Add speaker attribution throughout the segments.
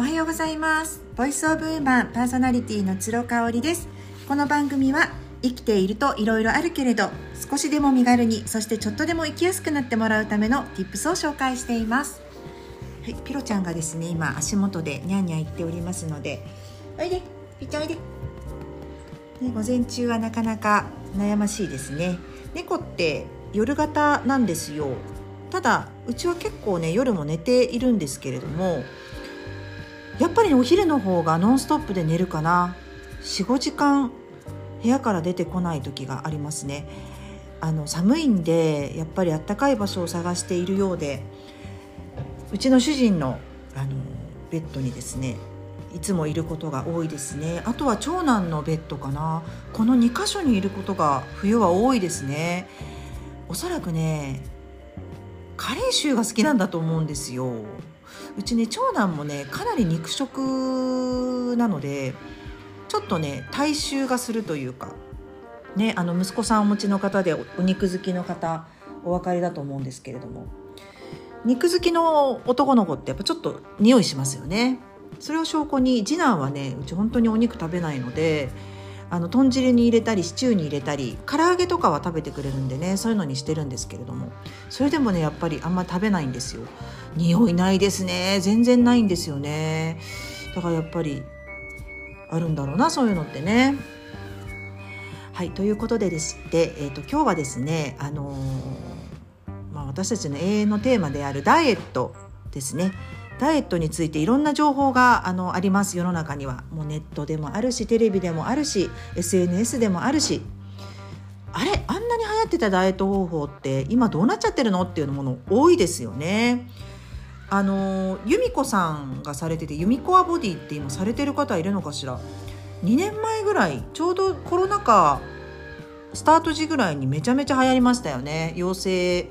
Speaker 1: おはようございます。ボイスオブウーマンパーソナリティの鶴香織です。この番組は生きていると色々あるけれど少しでも身軽にそしてちょっとでも生きやすくなってもらうための tips を紹介しています。はい、ピロちゃんがですね今足元でニャンニャン言っておりますのでおいでピッちゃんおいで、ね、午前中はなかなか悩ましいですね。猫って夜型なんですよ。ただうちは結構ね夜も寝ているんですけれどもやっぱり、ねお昼の方がノンストップで寝るかな。45時間部屋から出てこない時がありますね。あの寒いんでやっぱりあったかい場所を探しているようでうちの主人のあのベッドにですねいつもいることが多いですね。あとは長男のベッドかな。この2箇所にいることが冬は多いですね。おそらくねカレー臭が好きなんだと思うんですよ。うちね長男もねかなり肉食なのでちょっとね体臭がするというかねあの息子さんお持ちの方でお肉好きの方お分かりだと思うんですけれども肉好きの男の子ってやっぱちょっと匂いしますよね。それを証拠に次男はねうち本当にお肉食べないのであの豚汁に入れたりシチューに入れたり唐揚げとかは食べてくれるんでねそういうのにしてるんですけれども。それでもねやっぱりあんま食べないんですよ。匂いないですね。全然ないんですよね。だからやっぱりあるんだろうなそういうのってね。はいということででして、えーと、今日はですねあのー、まあ、私たちの永遠のテーマであるダイエットですね。ダイエットについていろんな情報があのあります。世の中には。もうネットでもあるしテレビでもあるし SNS でもあるし。あれあんなに流行ってたダイエット方法って今どうなっちゃってるのっていうもの多いですよね。あの由美子さんがされてて由美子アボディって今されてる方いるのかしら。2年前ぐらいちょうどコロナ禍スタート時ぐらいにめちゃめちゃ流行りましたよね。養成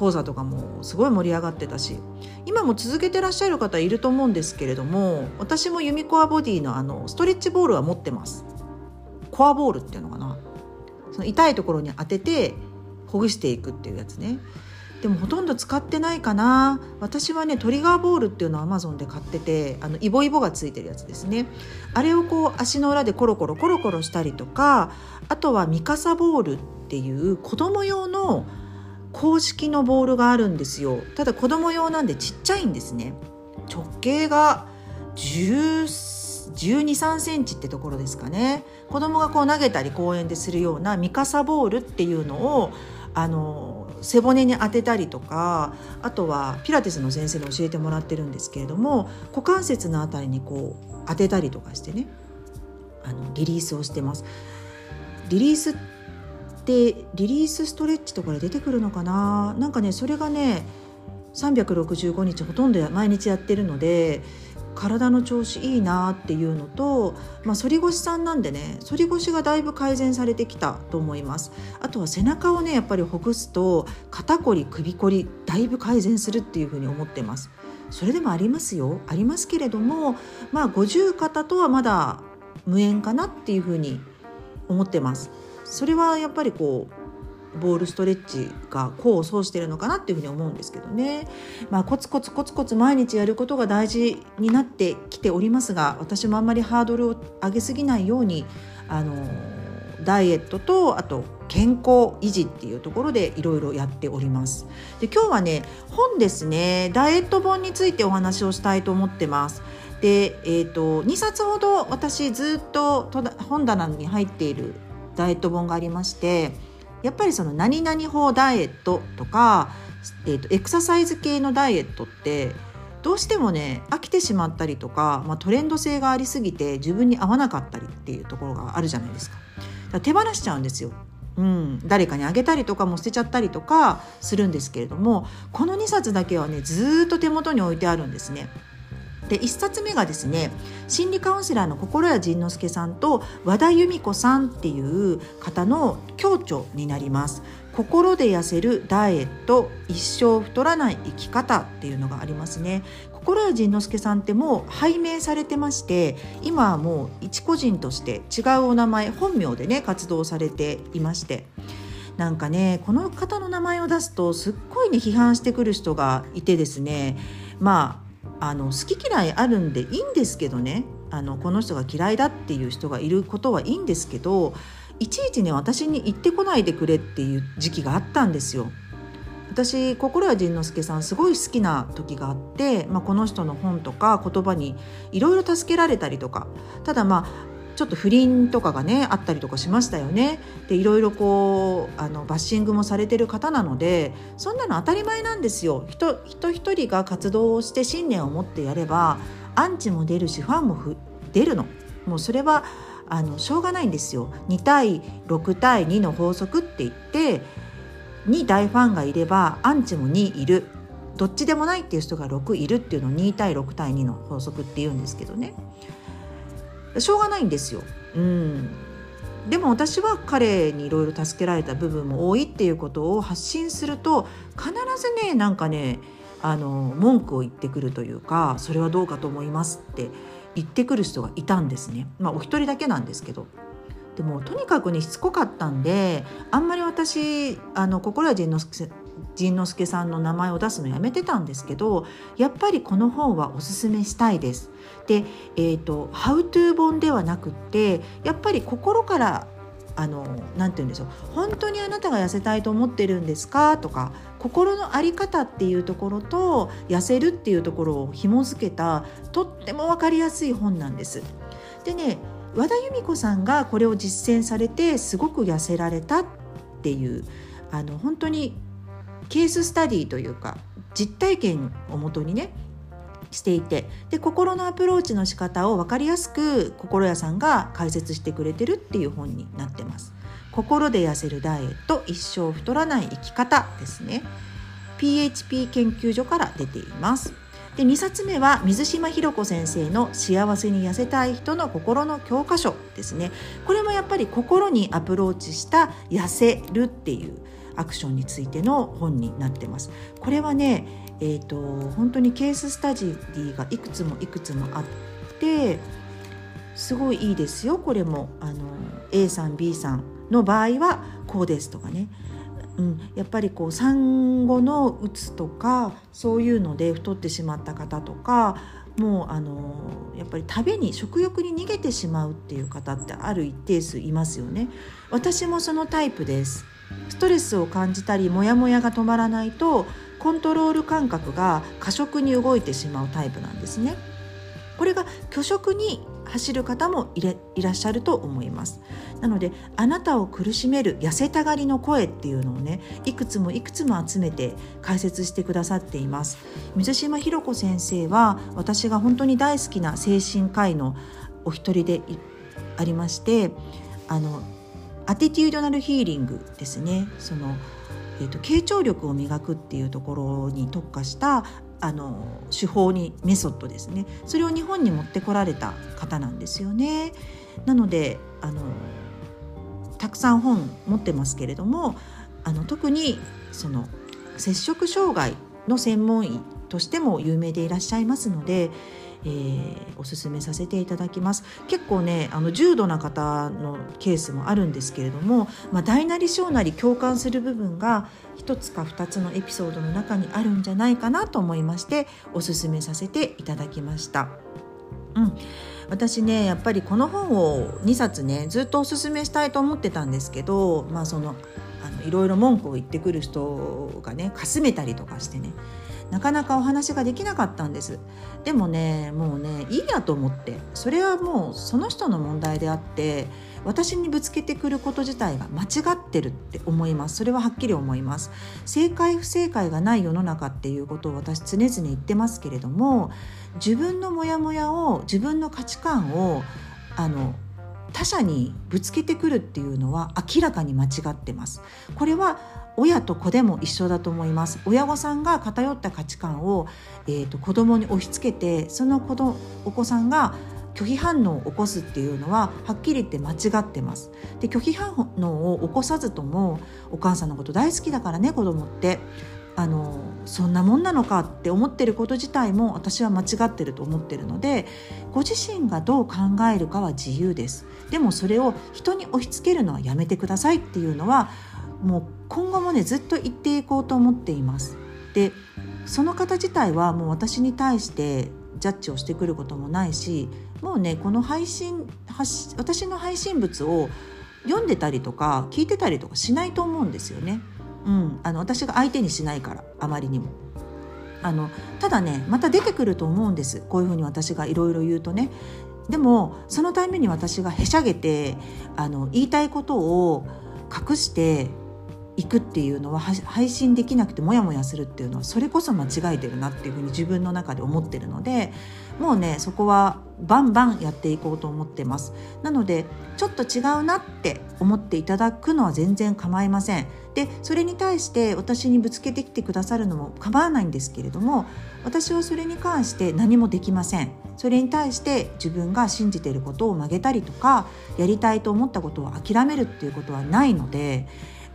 Speaker 1: 講座とかもすごい盛り上がってたし今も続けてらっしゃる方いると思うんですけれども私もユミコアボディのあのストレッチボールは持ってます。コアボールっていうのかな。その痛いところに当ててほぐしていくっていうやつね。でもほとんど使ってないかな。私はねトリガーボールっていうのをアマゾンで買っててあのイボイボがついてるやつですね。あれをこう足の裏でコロコロコロコロしたりとかあとはミカサボールっていう子供用の公式のボールがあるんですよ。ただ子供用なんでちっちゃいんですね。直径が1 2 3センチってところですかね。子供がこう投げたり公園でするようなミカサボールっていうのをあの背骨に当てたりとかあとはピラティスの先生に教えてもらってるんですけれども股関節のあたりにこう当てたりとかしてねあのリリースをしてます。リリースっでリリースストレッチとかで出てくるのかな？なんかねそれがね365日ほとんど毎日やってるので体の調子いいなっていうのと、まあ、反り腰さんなんでね反り腰がだいぶ改善されてきたと思います。あとは背中をねやっぱりほぐすと肩こり首こりだいぶ改善するっていうふうに思ってます。それでもありますよ。ありますけれどもまあ五十肩とはまだ無縁かなっていうふうに思ってます。それはやっぱりこうボールストレッチが功を奏してるのかなっていうふうに思うんですけどね、まあ、コツコツコツコツ毎日やることが大事になってきておりますが私もあんまりハードルを上げすぎないようにあのダイエットとあと健康維持っていうところでいろいろやっております。で今日はね本ですねダイエット本についてお話をしたいと思ってます。で、えー、と2冊ほど私ずっと本棚に入っているダイエット本がありましてやっぱりその何々法ダイエットとか、えーと、エクササイズ系のダイエットってどうしてもね飽きてしまったりとか、まあ、トレンド性がありすぎて自分に合わなかったりっていうところがあるじゃないですか。か手放しちゃうんですよ。うん、誰かにあげたりとかも捨てちゃったりとかするんですけれどもこの2冊だけはねずっと手元に置いてあるんですね。で1冊目がですね心理カウンセラーの心谷仁之助さんと和田由美子さんっていう方の共著になります。心で痩せるダイエット一生太らない生き方っていうのがありますね心谷仁之助さんってもう拝命されてまして今はもう一個人として違うお名前本名でね活動されていましてなんかねこの方の名前を出すとすっごいね批判してくる人がいてですねまああの好き嫌いあるんでいいんですけどねあのこの人が嫌いだっていう人がいることはいいんですけどいちいちね私に言ってこないでくれっていう時期があったんですよ。私心谷仁之助さんすごい好きな時があって、まあ、この人の本とか言葉にいろいろ助けられたりとかただまあちょっと不倫とかがねあったりとかしましたよね。でいろいろこうあのバッシングもされてる方なのでそんなの当たり前なんですよ。人人一人が活動をして信念を持ってやればアンチも出るしファンも出るの。もうそれはあのしょうがないんですよ。2対6対2の法則って言って2大ファンがいればアンチも2いるどっちでもないっていう人が6いるっていうのを2対6対2の法則って言うんですけどねしょうがないんですよ。うんでも私は彼にいろいろ助けられた部分も多いっていうことを発信すると必ずねなんかねあの文句を言ってくるというかそれはどうかと思いますって言ってくる人がいたんですね。まあお一人だけなんですけどでもとにかくにしつこかったんであんまり私あの心は仁之助仁之助さんの名前を出すのやめてたんですけどやっぱりこの本はおすすめしたいです。で、えーと、ハウトゥー本ではなくってやっぱり心からあのなて言うんでしょう本当にあなたが痩せたいと思ってるんですか？とか心の在り方っていうところと痩せるっていうところを紐付けたとっても分かりやすい本なんです。でね和田由美子さんがこれを実践されてすごく痩せられたっていうあの本当にケーススタディというか実体験をもとにねしていてで心のアプローチの仕方を分かりやすく心屋さんが解説してくれてるっていう本になってます。心で痩せるダイエット一生太らない生き方ですね。PHP 研究所から出ています。で2冊目は水島ひろ子先生の「幸せに痩せたい人の心の教科書」ですね。これもやっぱり心にアプローチした痩せるっていうアクションについての本になってます。これはねえーと、本当にケーススタジーがいくつもいくつもあってすごいいいですよ。これもあの A さん B さんの場合はこうですとかね。うん、やっぱりこう産後のうつとかそういうので太ってしまった方とかもうあのやっぱり食べに食欲に逃げてしまうっていう方ってある一定数いますよね。私もそのタイプです。ストレスを感じたりモヤモヤが止まらないとコントロール感覚が過食に動いてしまうタイプなんですね。これが拒食に走る方もいらっしゃると思います。なのであなたを苦しめる痩せたがりの声っていうのをねいくつもいくつも集めて解説してくださっています。水島ひろ子先生は私が本当に大好きな精神科医のお一人でありましてあのアティテュードナルヒーリングですね。そのえーと、傾聴力を磨くっていうところに特化したあの手法にメソッドですねそれを日本に持ってこられた方なんですよね。なのであのたくさん本持ってますけれどもあの特にその摂食障害の専門医としても有名でいらっしゃいますので、えー、おすすめさせていただきます。結構ねあの重度な方のケースもあるんですけれども、まあ、大なり小なり共感する部分が1つか2つのエピソードの中にあるんじゃないかなと思いましておすすめさせていただきました。うん。私ねやっぱりこの本を2冊ねずっとおすすめしたいと思ってたんですけどまあそのあのいろいろ文句を言ってくる人がねかすめたりとかしてね。なかなかお話ができなかったんです。でもねもうねいいやと思って。それはもうその人の問題であって私にぶつけてくること自体が間違ってるって思います。それははっきり思います。正解不正解がない世の中っていうことを私常々言ってますけれども自分のモヤモヤを自分の価値観をあの他者にぶつけてくるっていうのは明らかに間違ってます。これは親と子でも一緒だと思います。親御さんが偏った価値観を、えーと、子供に押し付けてその子どお子さんが拒否反応を起こすっていうのははっきり言って間違ってます。で拒否反応を起こさずともお母さんのこと大好きだからね子供って。あのそんなもんなのかって思ってること自体も私は間違ってると思ってるのでご自身がどう考えるかは自由ですでもそれを人に押し付けるのはやめてくださいっていうのはもう今後もねずっと言っていこうと思っています。でその方自体はもう私に対してジャッジをしてくることもないしもうねこの配信私の配信物を読んでたりとか聞いてたりとかしないと思うんですよね。うん、あの私が相手にしないからあまりにも。あのただねまた出てくると思うんですこういうふうに私がいろいろ言うとね。でもそのために私がへしゃげてあの言いたいことを隠していくっていうのは配信できなくてモヤモヤするっていうのはそれこそ間違えてるなっていうふうに自分の中で思ってるのでもうねそこはバンバンやっていこうと思ってます。なのでちょっと違うなって思っていただくのは全然構いません。でそれに対して私にぶつけてきてくださるのも構わないんですけれども私はそれに関して何もできません。それに対して自分が信じていることを曲げたりとかやりたいと思ったことを諦めるっていうことはないので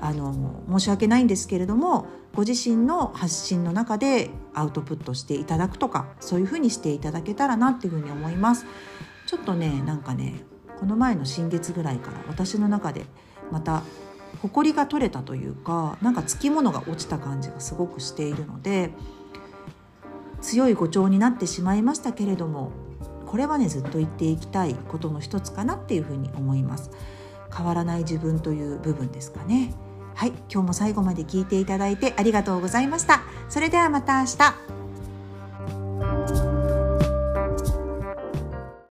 Speaker 1: あの申し訳ないんですけれどもご自身の発信の中でアウトプットしていただくとかそういうふうにしていただけたらなっていうふうに思います。ちょっとねなんかねこの前の新月ぐらいから私の中でまた埃が取れたというかなんかつきものが落ちた感じがすごくしているので強い誤調になってしまいましたけれどもこれはねずっと言っていきたいことの一つかなっていうふうに思います。変わらない自分という部分ですかね。はい今日も最後まで聞いていただいてありがとうございました。それではまた明日。